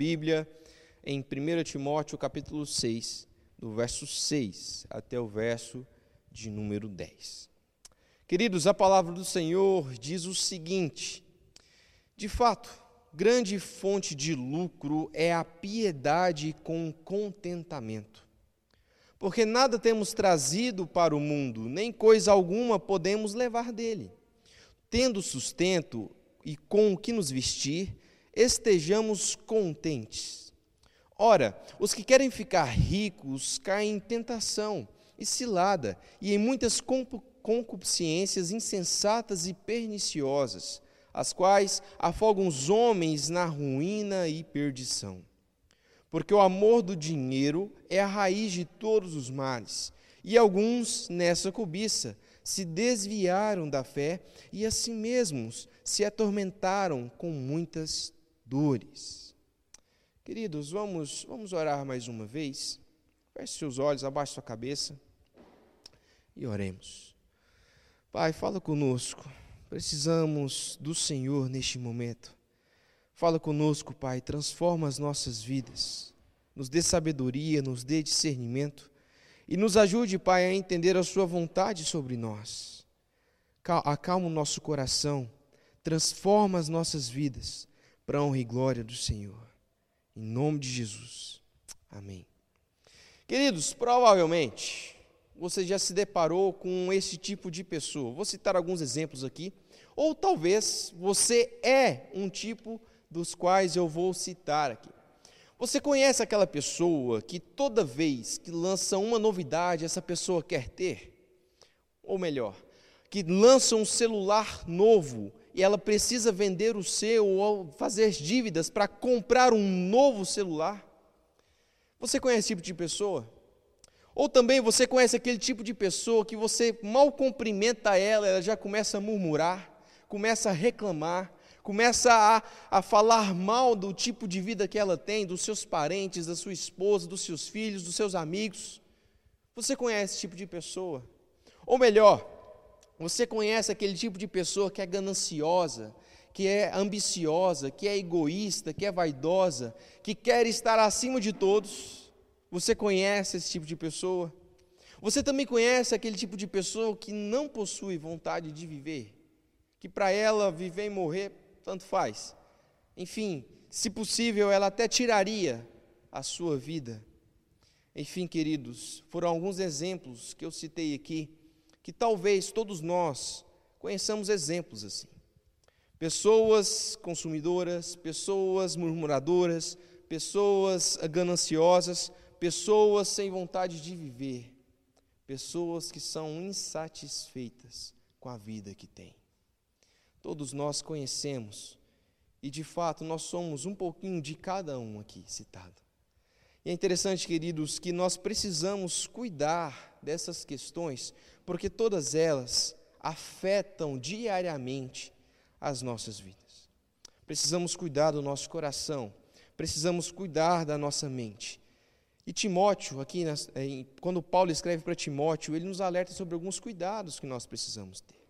Bíblia em 1 Timóteo capítulo 6, do verso 6 até o verso de número 10. Queridos, a palavra do Senhor diz o seguinte: De fato, grande fonte de lucro é a piedade com contentamento. Porque nada temos trazido para o mundo, nem coisa alguma podemos levar dele. Tendo sustento e com o que nos vestir, estejamos contentes. Ora, os que querem ficar ricos caem em tentação e cilada, e em muitas concupiscências insensatas e perniciosas, as quais afogam os homens na ruína e perdição. Porque o amor do dinheiro é a raiz de todos os males, e alguns, nessa cobiça, se desviaram da fé e a si mesmos se atormentaram com muitas dores. Queridos, vamos, vamos orar mais uma vez. Feche seus olhos, abaixe sua cabeça e oremos. Pai, fala conosco. Precisamos do Senhor neste momento. Fala conosco, Pai, transforma as nossas vidas. Nos dê sabedoria, nos dê discernimento e nos ajude, Pai, a entender a Sua vontade sobre nós. Acalma o nosso coração, transforma as nossas vidas para honra e glória do Senhor. Em nome de Jesus. Amém. Queridos, provavelmente você já se deparou com esse tipo de pessoa. Vou citar alguns exemplos aqui. Ou talvez você é um tipo dos quais eu vou citar aqui. Você conhece aquela pessoa que toda vez que lança uma novidade, essa pessoa quer ter? Ou melhor, que lança um celular novo ela precisa vender o seu ou fazer dívidas para comprar um novo celular? Você conhece esse tipo de pessoa? Ou também você conhece aquele tipo de pessoa que você mal cumprimenta ela, ela já começa a murmurar, começa a reclamar, começa a, a falar mal do tipo de vida que ela tem, dos seus parentes, da sua esposa, dos seus filhos, dos seus amigos. Você conhece esse tipo de pessoa? Ou melhor, você conhece aquele tipo de pessoa que é gananciosa, que é ambiciosa, que é egoísta, que é vaidosa, que quer estar acima de todos? Você conhece esse tipo de pessoa? Você também conhece aquele tipo de pessoa que não possui vontade de viver? Que para ela viver e morrer, tanto faz. Enfim, se possível, ela até tiraria a sua vida. Enfim, queridos, foram alguns exemplos que eu citei aqui, que talvez todos nós conheçamos exemplos assim. Pessoas consumidoras, pessoas murmuradoras, pessoas gananciosas, pessoas sem vontade de viver, pessoas que são insatisfeitas com a vida que têm. Todos nós conhecemos, e de fato nós somos um pouquinho de cada um aqui citado. E é interessante, queridos, que nós precisamos cuidar dessas questões, porque todas elas afetam diariamente as nossas vidas. Precisamos cuidar do nosso coração, precisamos cuidar da nossa mente, e Timóteo, aqui, quando Paulo escreve para Timóteo, ele nos alerta sobre alguns cuidados que nós precisamos ter.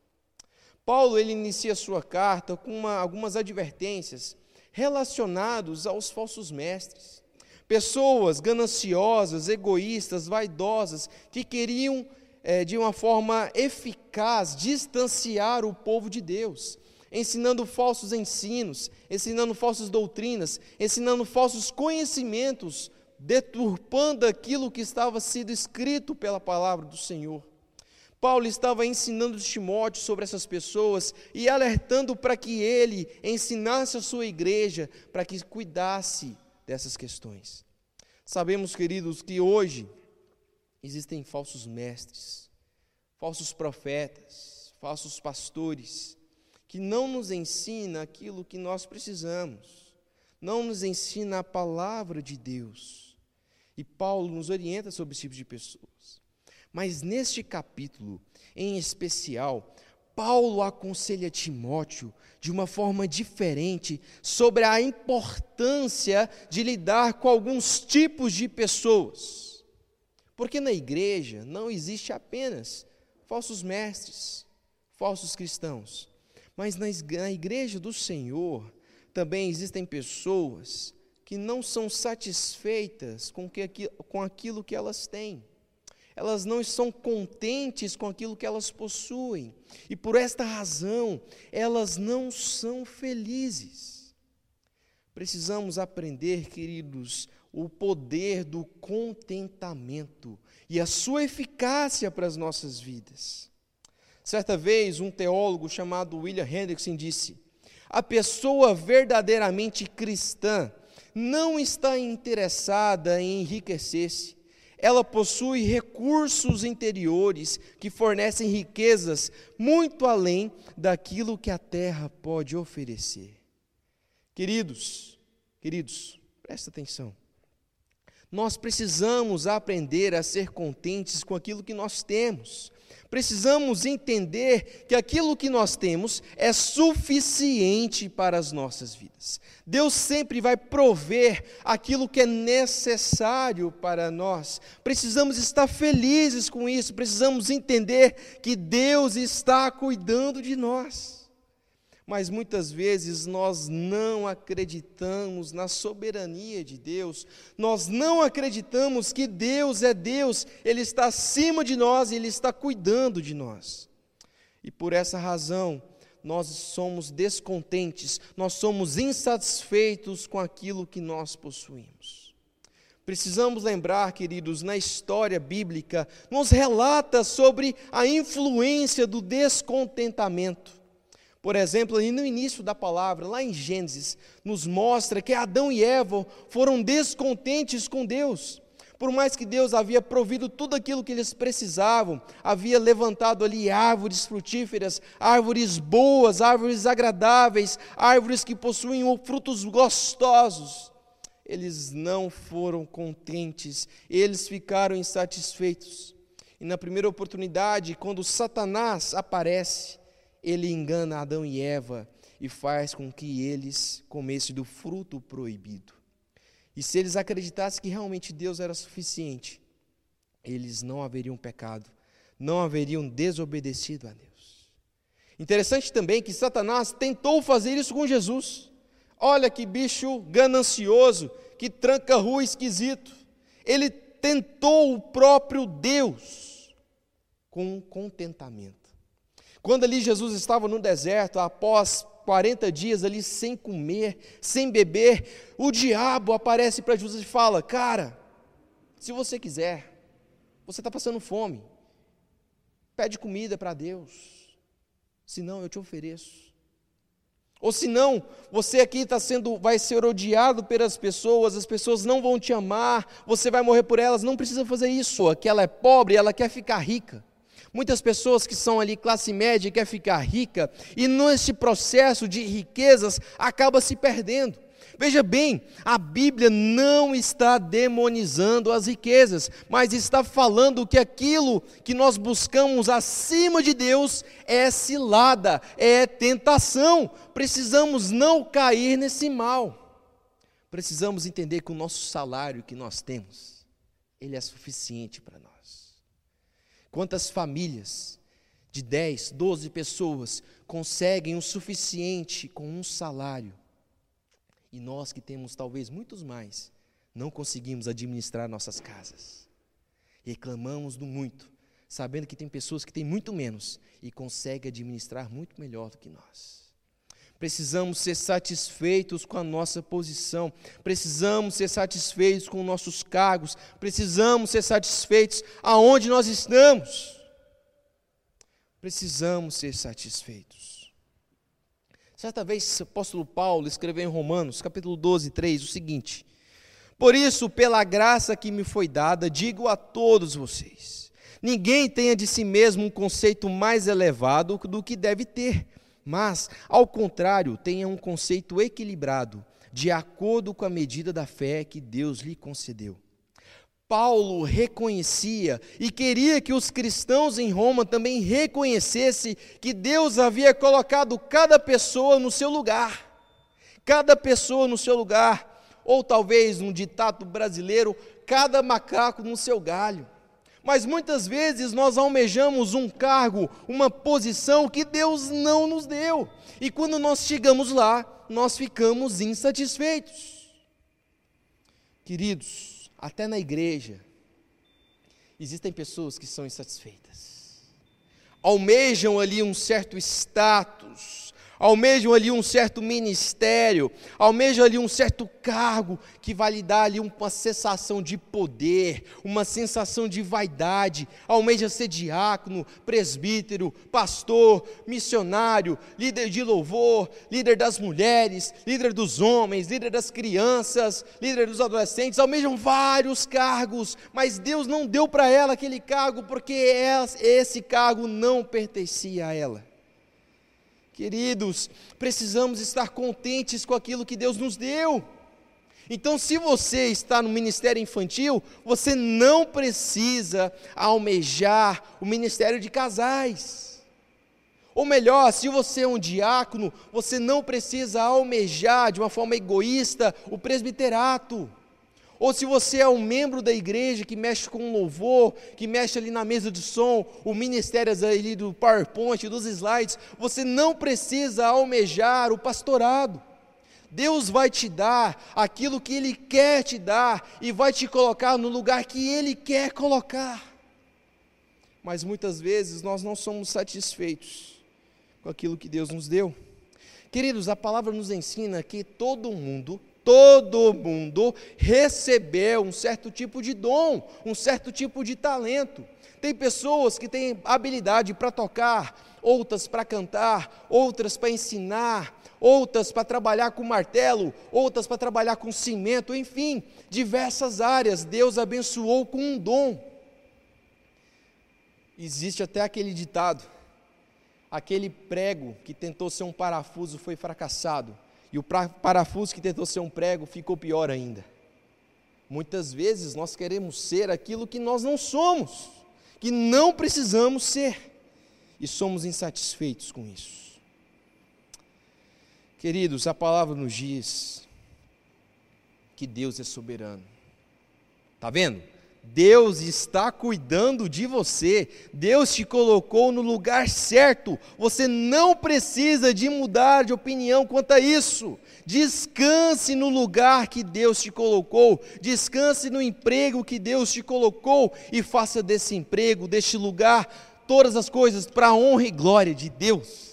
Paulo ele inicia sua carta com uma, algumas advertências relacionados aos falsos mestres. Pessoas gananciosas, egoístas, vaidosas, que queriam, é, de uma forma eficaz, distanciar o povo de Deus, ensinando falsos ensinos, ensinando falsas doutrinas, ensinando falsos conhecimentos deturpando aquilo que estava sido escrito pela palavra do Senhor. Paulo estava ensinando Timóteo sobre essas pessoas e alertando para que ele ensinasse a sua igreja para que cuidasse dessas questões. Sabemos, queridos, que hoje existem falsos mestres, falsos profetas, falsos pastores, que não nos ensina aquilo que nós precisamos, não nos ensina a palavra de Deus. E Paulo nos orienta sobre esse tipo de pessoas. Mas neste capítulo, em especial, Paulo aconselha Timóteo de uma forma diferente sobre a importância de lidar com alguns tipos de pessoas. Porque na igreja não existe apenas falsos mestres, falsos cristãos, mas na igreja do Senhor também existem pessoas que não são satisfeitas com, que, com aquilo que elas têm. Elas não estão contentes com aquilo que elas possuem. E por esta razão, elas não são felizes. Precisamos aprender, queridos, o poder do contentamento e a sua eficácia para as nossas vidas. Certa vez, um teólogo chamado William Hendrickson disse: A pessoa verdadeiramente cristã não está interessada em enriquecer-se. Ela possui recursos interiores que fornecem riquezas muito além daquilo que a terra pode oferecer. Queridos, queridos, presta atenção. Nós precisamos aprender a ser contentes com aquilo que nós temos precisamos entender que aquilo que nós temos é suficiente para as nossas vidas. Deus sempre vai prover aquilo que é necessário para nós. Precisamos estar felizes com isso, precisamos entender que Deus está cuidando de nós mas muitas vezes nós não acreditamos na soberania de Deus, nós não acreditamos que Deus é Deus, Ele está acima de nós Ele está cuidando de nós. E por essa razão, nós somos descontentes, nós somos insatisfeitos com aquilo que nós possuímos. Precisamos lembrar, queridos, na história bíblica, nos relata sobre a influência do descontentamento. Por exemplo, ali no início da palavra, lá em Gênesis, nos mostra que Adão e Eva foram descontentes com Deus. Por mais que Deus havia provido tudo aquilo que eles precisavam, havia levantado ali árvores frutíferas, árvores boas, árvores agradáveis, árvores que possuem frutos gostosos, eles não foram contentes, eles ficaram insatisfeitos. E na primeira oportunidade, quando Satanás aparece, ele engana Adão e Eva e faz com que eles comessem do fruto proibido. E se eles acreditassem que realmente Deus era suficiente, eles não haveriam pecado, não haveriam desobedecido a Deus. Interessante também que Satanás tentou fazer isso com Jesus. Olha que bicho ganancioso, que tranca rua esquisito. Ele tentou o próprio Deus com contentamento. Quando ali Jesus estava no deserto, após 40 dias ali sem comer, sem beber, o diabo aparece para Jesus e fala: Cara, se você quiser, você está passando fome, pede comida para Deus, senão eu te ofereço. Ou senão, você aqui está sendo, vai ser odiado pelas pessoas, as pessoas não vão te amar, você vai morrer por elas, não precisa fazer isso. Aqui ela é pobre, ela quer ficar rica. Muitas pessoas que são ali classe média quer ficar rica e nesse processo de riquezas acaba se perdendo. Veja bem, a Bíblia não está demonizando as riquezas, mas está falando que aquilo que nós buscamos acima de Deus é cilada, é tentação. Precisamos não cair nesse mal. Precisamos entender que o nosso salário que nós temos, ele é suficiente para nós. Quantas famílias de 10, 12 pessoas conseguem o suficiente com um salário? E nós que temos talvez muitos mais, não conseguimos administrar nossas casas. Reclamamos do muito, sabendo que tem pessoas que têm muito menos e conseguem administrar muito melhor do que nós. Precisamos ser satisfeitos com a nossa posição, precisamos ser satisfeitos com nossos cargos, precisamos ser satisfeitos aonde nós estamos. Precisamos ser satisfeitos. Certa vez, o apóstolo Paulo escreveu em Romanos, capítulo 12, 3, o seguinte: Por isso, pela graça que me foi dada, digo a todos vocês: ninguém tenha de si mesmo um conceito mais elevado do que deve ter mas, ao contrário, tenha um conceito equilibrado, de acordo com a medida da fé que Deus lhe concedeu. Paulo reconhecia e queria que os cristãos em Roma também reconhecessem que Deus havia colocado cada pessoa no seu lugar. Cada pessoa no seu lugar, ou talvez num ditado brasileiro, cada macaco no seu galho. Mas muitas vezes nós almejamos um cargo, uma posição que Deus não nos deu. E quando nós chegamos lá, nós ficamos insatisfeitos. Queridos, até na igreja, existem pessoas que são insatisfeitas, almejam ali um certo status, almejam ali um certo ministério, almejam ali um certo cargo que vai lhe dar ali uma sensação de poder, uma sensação de vaidade, almeja ser diácono, presbítero, pastor, missionário, líder de louvor, líder das mulheres, líder dos homens, líder das crianças, líder dos adolescentes, almejam vários cargos, mas Deus não deu para ela aquele cargo porque esse cargo não pertencia a ela. Queridos, precisamos estar contentes com aquilo que Deus nos deu. Então, se você está no ministério infantil, você não precisa almejar o ministério de casais. Ou melhor, se você é um diácono, você não precisa almejar de uma forma egoísta o presbiterato. Ou se você é um membro da igreja que mexe com louvor, que mexe ali na mesa de som, o ministério ali do PowerPoint, dos slides, você não precisa almejar o pastorado. Deus vai te dar aquilo que Ele quer te dar e vai te colocar no lugar que Ele quer colocar. Mas muitas vezes nós não somos satisfeitos com aquilo que Deus nos deu. Queridos, a palavra nos ensina que todo mundo todo mundo recebeu um certo tipo de dom, um certo tipo de talento. Tem pessoas que têm habilidade para tocar, outras para cantar, outras para ensinar, outras para trabalhar com martelo, outras para trabalhar com cimento, enfim, diversas áreas Deus abençoou com um dom. Existe até aquele ditado: aquele prego que tentou ser um parafuso foi fracassado e o parafuso que tentou ser um prego ficou pior ainda. Muitas vezes nós queremos ser aquilo que nós não somos, que não precisamos ser, e somos insatisfeitos com isso. Queridos, a palavra nos diz que Deus é soberano. Está vendo? Deus está cuidando de você, Deus te colocou no lugar certo, você não precisa de mudar de opinião quanto a isso. Descanse no lugar que Deus te colocou, descanse no emprego que Deus te colocou e faça desse emprego, deste lugar, todas as coisas para a honra e glória de Deus.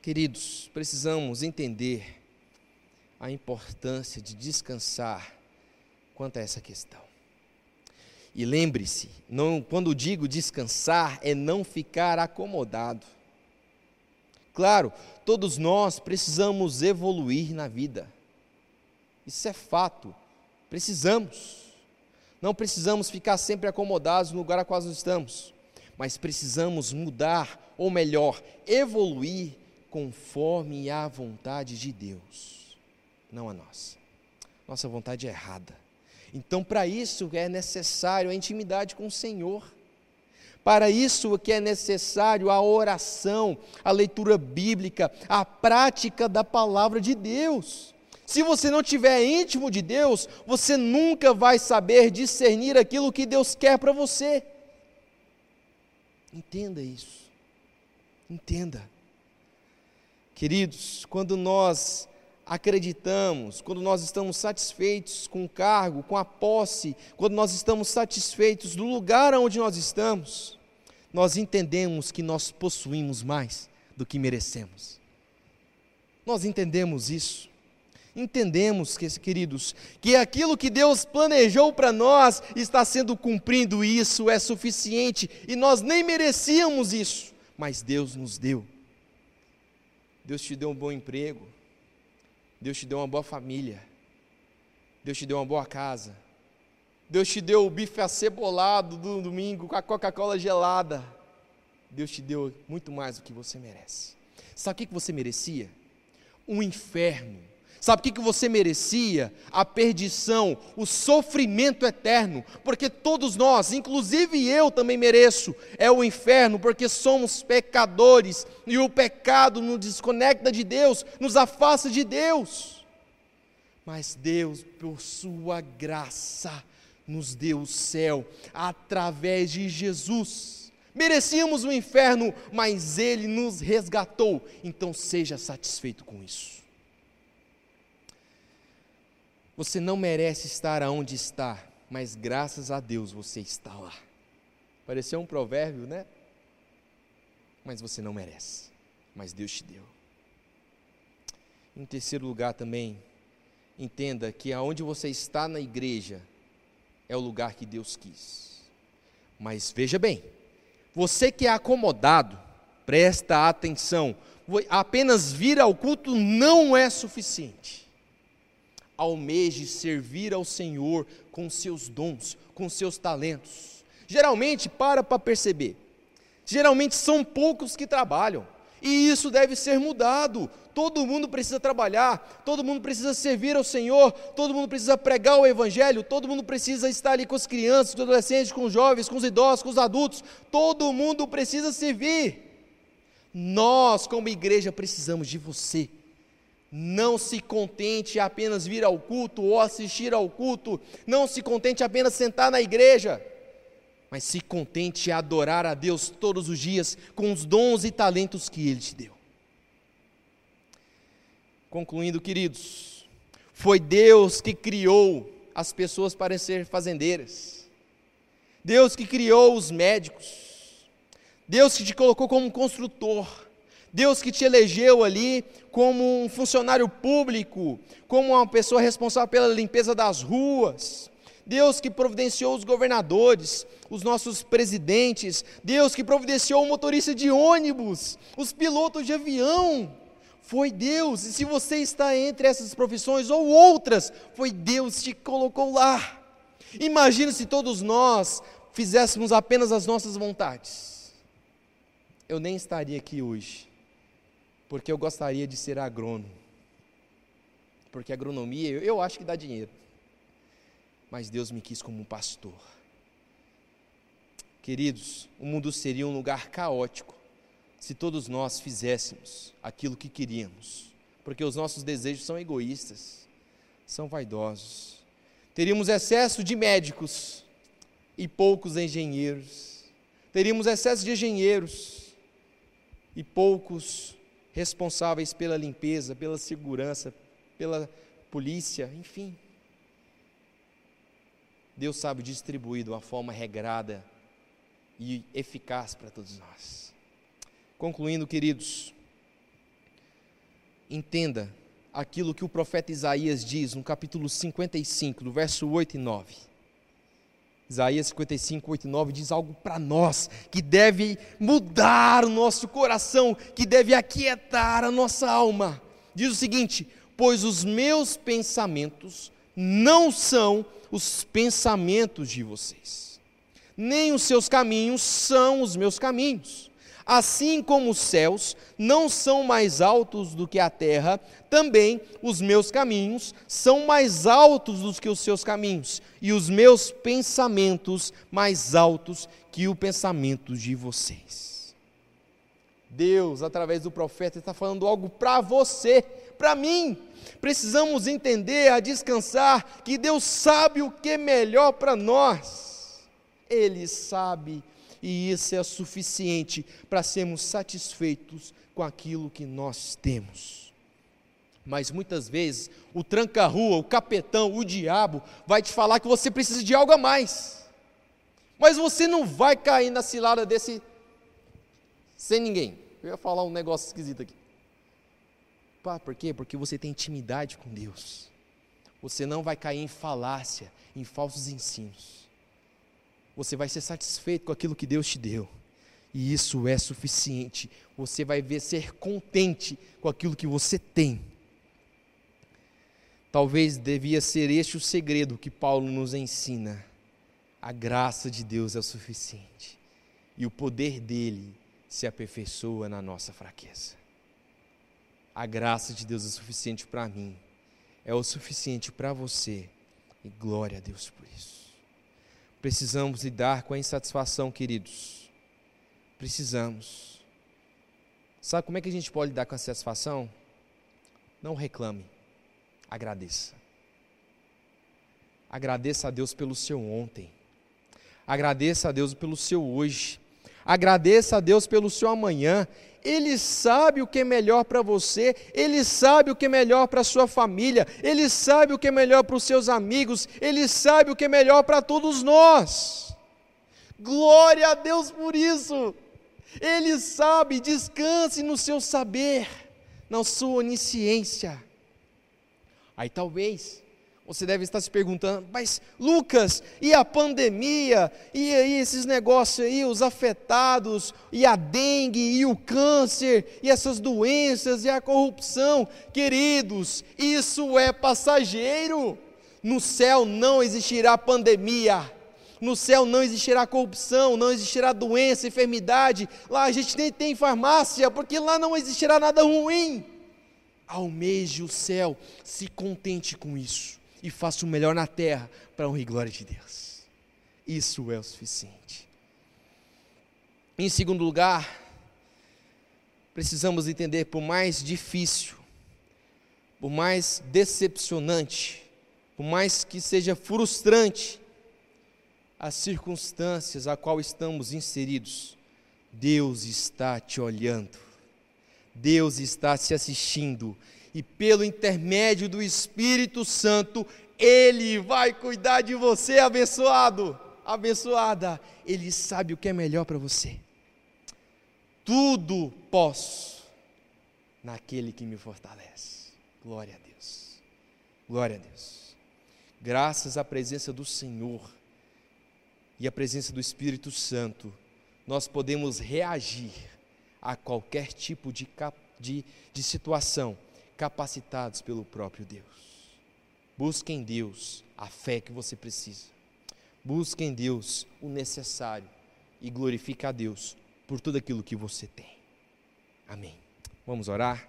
Queridos, precisamos entender a importância de descansar quanto a essa questão. E lembre-se, quando digo descansar, é não ficar acomodado. Claro, todos nós precisamos evoluir na vida. Isso é fato. Precisamos. Não precisamos ficar sempre acomodados no lugar a qual nós estamos, mas precisamos mudar, ou melhor, evoluir conforme a vontade de Deus, não a nossa. Nossa vontade é errada. Então, para isso é necessário a intimidade com o Senhor. Para isso que é necessário a oração, a leitura bíblica, a prática da palavra de Deus. Se você não tiver íntimo de Deus, você nunca vai saber discernir aquilo que Deus quer para você. Entenda isso. Entenda. Queridos, quando nós acreditamos, quando nós estamos satisfeitos com o cargo, com a posse, quando nós estamos satisfeitos do lugar onde nós estamos, nós entendemos que nós possuímos mais do que merecemos. Nós entendemos isso. Entendemos, queridos, que aquilo que Deus planejou para nós está sendo cumprido, e isso é suficiente, e nós nem merecíamos isso, mas Deus nos deu. Deus te deu um bom emprego, Deus te deu uma boa família. Deus te deu uma boa casa. Deus te deu o bife acebolado do domingo com a Coca-Cola gelada. Deus te deu muito mais do que você merece. Sabe o que você merecia? Um inferno Sabe o que, que você merecia? A perdição, o sofrimento eterno, porque todos nós, inclusive eu também mereço, é o inferno, porque somos pecadores e o pecado nos desconecta de Deus, nos afasta de Deus. Mas Deus, por Sua graça, nos deu o céu através de Jesus. Merecíamos o inferno, mas Ele nos resgatou, então seja satisfeito com isso. Você não merece estar aonde está, mas graças a Deus você está lá. Pareceu um provérbio, né? Mas você não merece, mas Deus te deu. Em terceiro lugar também, entenda que aonde você está na igreja é o lugar que Deus quis. Mas veja bem, você que é acomodado, presta atenção, apenas vir ao culto não é suficiente. Almeje servir ao Senhor com seus dons, com seus talentos. Geralmente, para para perceber, geralmente são poucos que trabalham, e isso deve ser mudado. Todo mundo precisa trabalhar, todo mundo precisa servir ao Senhor, todo mundo precisa pregar o Evangelho, todo mundo precisa estar ali com as crianças, com os adolescentes, com os jovens, com os idosos, com os adultos, todo mundo precisa servir. Nós, como igreja, precisamos de você. Não se contente apenas vir ao culto ou assistir ao culto, não se contente apenas sentar na igreja, mas se contente em adorar a Deus todos os dias com os dons e talentos que Ele te deu. Concluindo, queridos, foi Deus que criou as pessoas para ser fazendeiras, Deus que criou os médicos, Deus que te colocou como construtor, Deus que te elegeu ali como um funcionário público, como uma pessoa responsável pela limpeza das ruas, Deus que providenciou os governadores, os nossos presidentes, Deus que providenciou o motorista de ônibus, os pilotos de avião. Foi Deus, e se você está entre essas profissões ou outras, foi Deus que te colocou lá. Imagina se todos nós fizéssemos apenas as nossas vontades. Eu nem estaria aqui hoje, porque eu gostaria de ser agrônomo. Porque agronomia, eu, acho que dá dinheiro. Mas Deus me quis como um pastor. Queridos, o mundo seria um lugar caótico se todos nós fizéssemos aquilo que queríamos, porque os nossos desejos são egoístas, são vaidosos. Teríamos excesso de médicos e poucos engenheiros. Teríamos excesso de engenheiros e poucos responsáveis pela limpeza, pela segurança, pela polícia, enfim. Deus sabe distribuir de uma forma regrada e eficaz para todos nós. Concluindo, queridos, entenda aquilo que o profeta Isaías diz no capítulo 55, do verso 8 e 9. Isaías 55, 8 e 9 diz algo para nós que deve mudar o nosso coração, que deve aquietar a nossa alma. Diz o seguinte: Pois os meus pensamentos não são os pensamentos de vocês, nem os seus caminhos são os meus caminhos. Assim como os céus não são mais altos do que a terra, também os meus caminhos são mais altos do que os seus caminhos, e os meus pensamentos mais altos que o pensamento de vocês. Deus, através do profeta, está falando algo para você, para mim. Precisamos entender, a descansar, que Deus sabe o que é melhor para nós. Ele sabe e isso é suficiente para sermos satisfeitos com aquilo que nós temos. Mas muitas vezes o tranca-rua, o capetão, o diabo vai te falar que você precisa de algo a mais. Mas você não vai cair na cilada desse sem ninguém. Eu ia falar um negócio esquisito aqui. Pá, por quê? Porque você tem intimidade com Deus. Você não vai cair em falácia, em falsos ensinos você vai ser satisfeito com aquilo que Deus te deu. E isso é suficiente. Você vai ver ser contente com aquilo que você tem. Talvez devia ser este o segredo que Paulo nos ensina. A graça de Deus é o suficiente. E o poder dele se aperfeiçoa na nossa fraqueza. A graça de Deus é suficiente para mim, é o suficiente para você, e glória a Deus por isso. Precisamos lidar com a insatisfação, queridos. Precisamos. Sabe como é que a gente pode lidar com a insatisfação? Não reclame, agradeça. Agradeça a Deus pelo seu ontem. Agradeça a Deus pelo seu hoje. Agradeça a Deus pelo seu amanhã. Ele sabe o que é melhor para você, Ele sabe o que é melhor para sua família, Ele sabe o que é melhor para os seus amigos, Ele sabe o que é melhor para todos nós. Glória a Deus por isso! Ele sabe, descanse no seu saber, na sua onisciência. Aí talvez você deve estar se perguntando, mas Lucas, e a pandemia, e aí esses negócios aí, os afetados, e a dengue, e o câncer, e essas doenças, e a corrupção, queridos, isso é passageiro. No céu não existirá pandemia, no céu não existirá corrupção, não existirá doença, enfermidade. Lá a gente nem tem farmácia, porque lá não existirá nada ruim. Almeje o céu, se contente com isso e faça o melhor na terra para a glória de Deus. Isso é o suficiente. Em segundo lugar, precisamos entender, por mais difícil, por mais decepcionante, por mais que seja frustrante, as circunstâncias a qual estamos inseridos, Deus está te olhando, Deus está se assistindo, e pelo intermédio do Espírito Santo, Ele vai cuidar de você, abençoado, abençoada. Ele sabe o que é melhor para você. Tudo posso naquele que me fortalece. Glória a Deus. Glória a Deus. Graças à presença do Senhor e à presença do Espírito Santo, nós podemos reagir a qualquer tipo de, de, de situação, capacitados pelo próprio Deus. Busque em Deus a fé que você precisa. Busque em Deus o necessário e glorifique a Deus por tudo aquilo que você tem. Amém. Vamos orar?